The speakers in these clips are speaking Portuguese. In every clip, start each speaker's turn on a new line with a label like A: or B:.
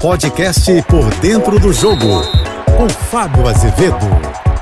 A: Podcast Por Dentro do Jogo, com Fábio Azevedo.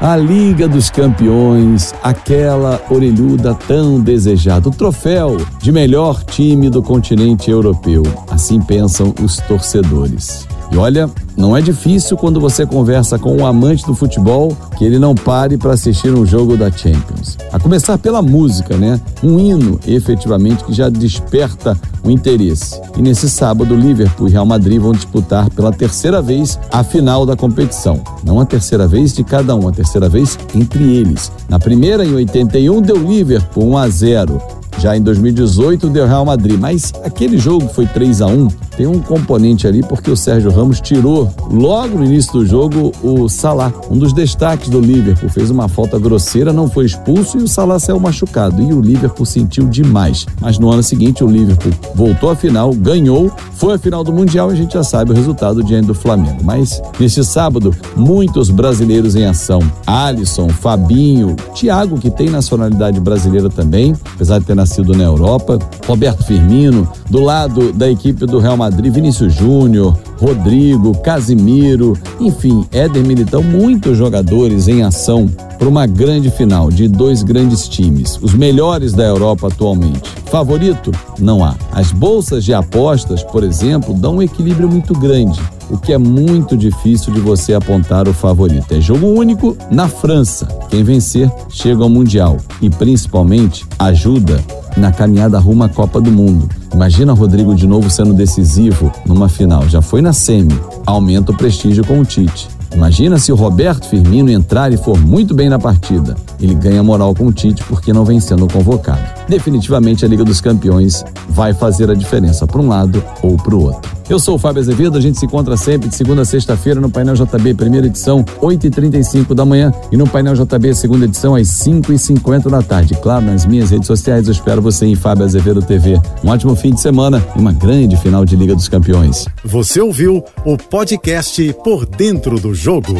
B: A Liga dos Campeões, aquela orelhuda tão desejada, o troféu de melhor time do continente europeu. Assim pensam os torcedores. E olha, não é difícil quando você conversa com um amante do futebol que ele não pare para assistir um jogo da Champions. A começar pela música, né? Um hino, efetivamente, que já desperta o interesse. E nesse sábado, Liverpool e Real Madrid vão disputar pela terceira vez a final da competição. Não a terceira vez de cada um, a terceira vez entre eles. Na primeira, em 81, deu Liverpool 1 a 0. Já em 2018 deu Real Madrid, mas aquele jogo foi 3 a 1 tem um componente ali porque o Sérgio Ramos tirou logo no início do jogo o Salah, um dos destaques do Liverpool, fez uma falta grosseira, não foi expulso e o Salah saiu machucado e o Liverpool sentiu demais. Mas no ano seguinte o Liverpool voltou à final, ganhou, foi à final do Mundial e a gente já sabe o resultado diante do Flamengo. Mas neste sábado, muitos brasileiros em ação. Alisson, Fabinho, Thiago, que tem nacionalidade brasileira também, apesar de ter nascido na Europa, Roberto Firmino, do lado da equipe do Real Madrid, Vinícius Júnior, Rodrigo, Casimiro, enfim, Éder Militão, muitos jogadores em ação para uma grande final de dois grandes times, os melhores da Europa atualmente. Favorito? Não há. As bolsas de apostas, por exemplo, dão um equilíbrio muito grande, o que é muito difícil de você apontar o favorito. É jogo único na França. Quem vencer chega ao Mundial e principalmente ajuda na caminhada rumo à Copa do Mundo. Imagina Rodrigo de novo sendo decisivo numa final. Já foi na semi. Aumenta o prestígio com o Tite. Imagina se o Roberto Firmino entrar e for muito bem na partida. Ele ganha moral com o Tite porque não vem sendo convocado. Definitivamente a Liga dos Campeões vai fazer a diferença para um lado ou para o outro. Eu sou o Fábio Azevedo, a gente se encontra sempre de segunda a sexta-feira no Painel JB, primeira edição, 8h35 da manhã, e no Painel JB, segunda edição, às 5h50 da tarde. Claro, nas minhas redes sociais, eu espero você em Fábio Azevedo TV. Um ótimo fim de semana e uma grande final de Liga dos Campeões.
A: Você ouviu o podcast Por Dentro do Jogo.